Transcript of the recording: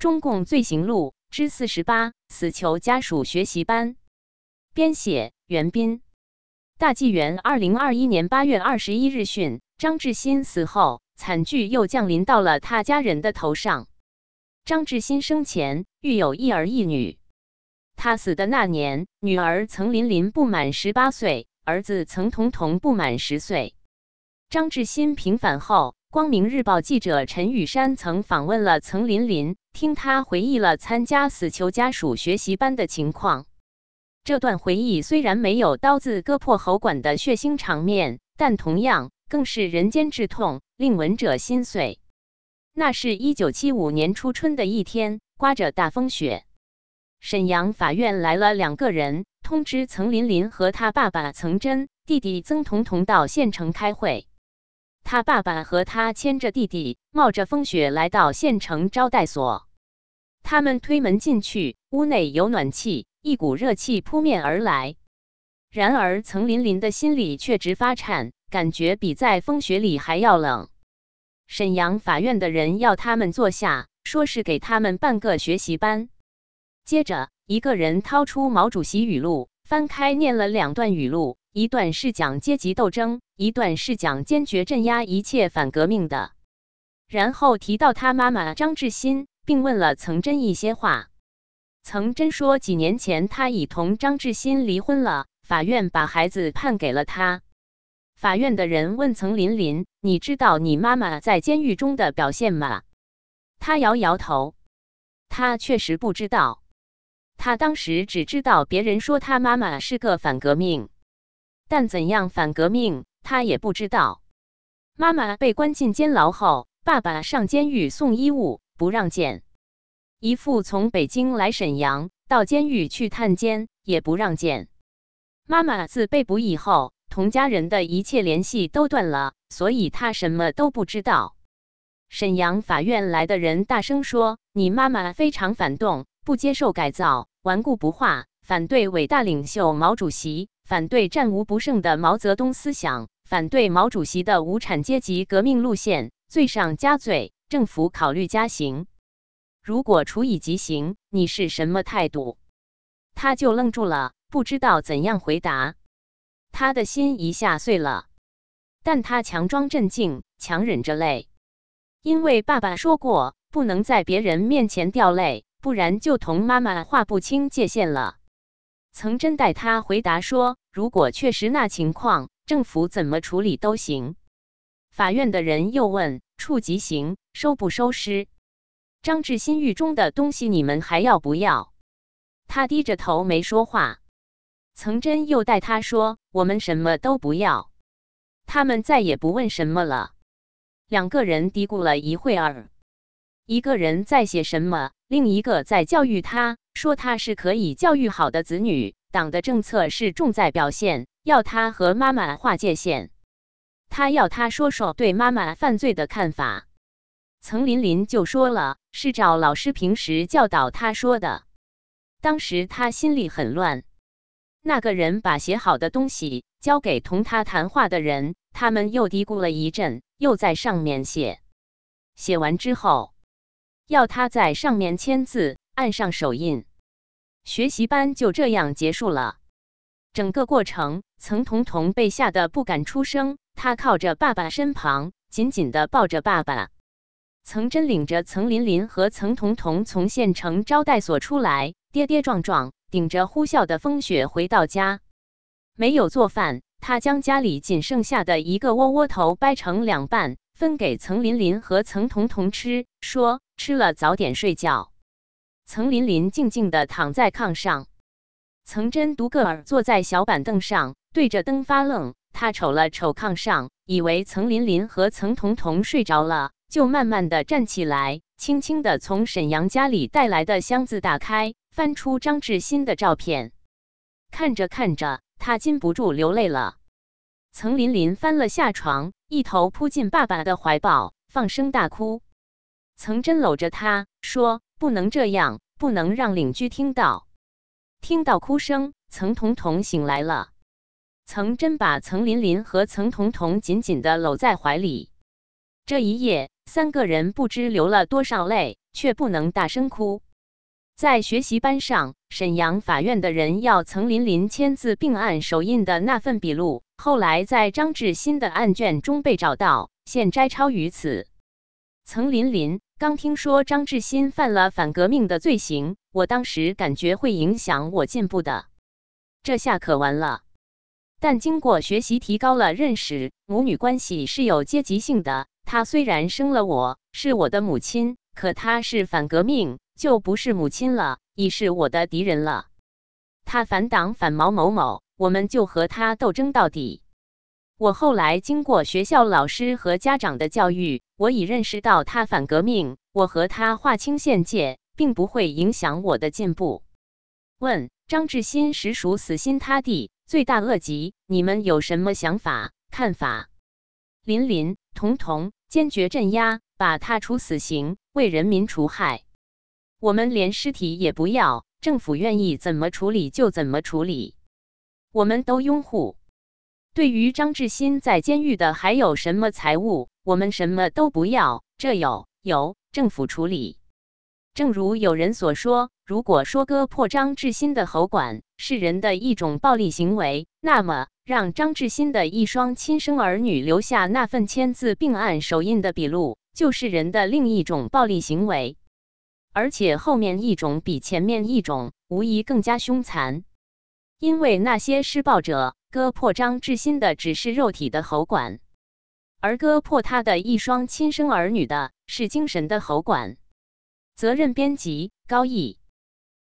中共罪行录之四十八：死囚家属学习班。编写：袁斌。大纪元二零二一年八月二十一日讯：张志新死后，惨剧又降临到了他家人的头上。张志新生前育有一儿一女，他死的那年，女儿曾琳琳不满十八岁，儿子曾彤彤不满十岁。张志新平反后。光明日报记者陈雨山曾访问了曾琳琳，听他回忆了参加死囚家属学习班的情况。这段回忆虽然没有刀子割破喉管的血腥场面，但同样更是人间至痛，令闻者心碎。那是一九七五年初春的一天，刮着大风雪，沈阳法院来了两个人，通知曾琳琳和他爸爸曾真、弟弟曾彤彤到县城开会。他爸爸和他牵着弟弟，冒着风雪来到县城招待所。他们推门进去，屋内有暖气，一股热气扑面而来。然而，曾琳琳的心里却直发颤，感觉比在风雪里还要冷。沈阳法院的人要他们坐下，说是给他们办个学习班。接着，一个人掏出毛主席语录，翻开念了两段语录。一段是讲阶级斗争，一段是讲坚决镇压一切反革命的。然后提到他妈妈张志新，并问了曾真一些话。曾真说，几年前他已同张志新离婚了，法院把孩子判给了他。法院的人问曾琳琳：“你知道你妈妈在监狱中的表现吗？”他摇摇头，他确实不知道。他当时只知道别人说他妈妈是个反革命。但怎样反革命，他也不知道。妈妈被关进监牢后，爸爸上监狱送衣物，不让见；姨父从北京来沈阳，到监狱去探监，也不让见。妈妈自被捕以后，同家人的一切联系都断了，所以他什么都不知道。沈阳法院来的人大声说：“你妈妈非常反动，不接受改造，顽固不化，反对伟大领袖毛主席。”反对战无不胜的毛泽东思想，反对毛主席的无产阶级革命路线，罪上加罪，政府考虑加刑。如果处以极刑，你是什么态度？他就愣住了，不知道怎样回答。他的心一下碎了，但他强装镇静，强忍着泪，因为爸爸说过，不能在别人面前掉泪，不然就同妈妈划不清界限了。曾真带他回答说：“如果确实那情况，政府怎么处理都行。”法院的人又问：“处极刑，收不收尸？张志新狱中的东西你们还要不要？”他低着头没说话。曾真又带他说：“我们什么都不要。”他们再也不问什么了。两个人嘀咕了一会儿，一个人在写什么，另一个在教育他。说他是可以教育好的子女，党的政策是重在表现，要他和妈妈划界限。他要他说说对妈妈犯罪的看法。曾琳琳就说了，是找老师平时教导他说的。当时他心里很乱。那个人把写好的东西交给同他谈话的人，他们又嘀咕了一阵，又在上面写。写完之后，要他在上面签字。按上手印，学习班就这样结束了。整个过程，曾彤彤被吓得不敢出声，他靠着爸爸身旁，紧紧的抱着爸爸。曾真领着曾琳琳和曾彤彤从县城招待所出来，跌跌撞撞，顶着呼啸的风雪回到家。没有做饭，他将家里仅剩下的一个窝窝头掰成两半，分给曾琳琳和曾彤彤吃，说吃了早点睡觉。曾琳琳静静地躺在炕上，曾真独个儿坐在小板凳上，对着灯发愣。他瞅了瞅炕上，以为曾琳琳和曾彤彤睡着了，就慢慢地站起来，轻轻地从沈阳家里带来的箱子打开，翻出张志新的照片。看着看着，他禁不住流泪了。曾琳琳翻了下床，一头扑进爸爸的怀抱，放声大哭。曾真搂着他说。不能这样，不能让邻居听到。听到哭声，曾彤彤醒来了。曾真把曾琳琳和曾彤彤紧紧的搂在怀里。这一夜，三个人不知流了多少泪，却不能大声哭。在学习班上，沈阳法院的人要曾琳琳签字并按手印的那份笔录，后来在张志新的案卷中被找到，现摘抄于此。曾琳琳刚听说张志新犯了反革命的罪行，我当时感觉会影响我进步的，这下可完了。但经过学习，提高了认识，母女关系是有阶级性的。她虽然生了我，是我的母亲，可她是反革命，就不是母亲了，已是我的敌人了。他反党反毛某某，我们就和他斗争到底。我后来经过学校老师和家长的教育，我已认识到他反革命，我和他划清限界，并不会影响我的进步。问张志新实属死心塌地、罪大恶极，你们有什么想法、看法？林林、彤彤坚决镇压，把他处死刑，为人民除害。我们连尸体也不要，政府愿意怎么处理就怎么处理，我们都拥护。对于张志新在监狱的还有什么财物，我们什么都不要，这有由政府处理。正如有人所说，如果说割破张志新的喉管是人的一种暴力行为，那么让张志新的一双亲生儿女留下那份签字并按手印的笔录，就是人的另一种暴力行为，而且后面一种比前面一种无疑更加凶残，因为那些施暴者。割破张志新的只是肉体的喉管，而割破他的一双亲生儿女的是精神的喉管。责任编辑：高毅。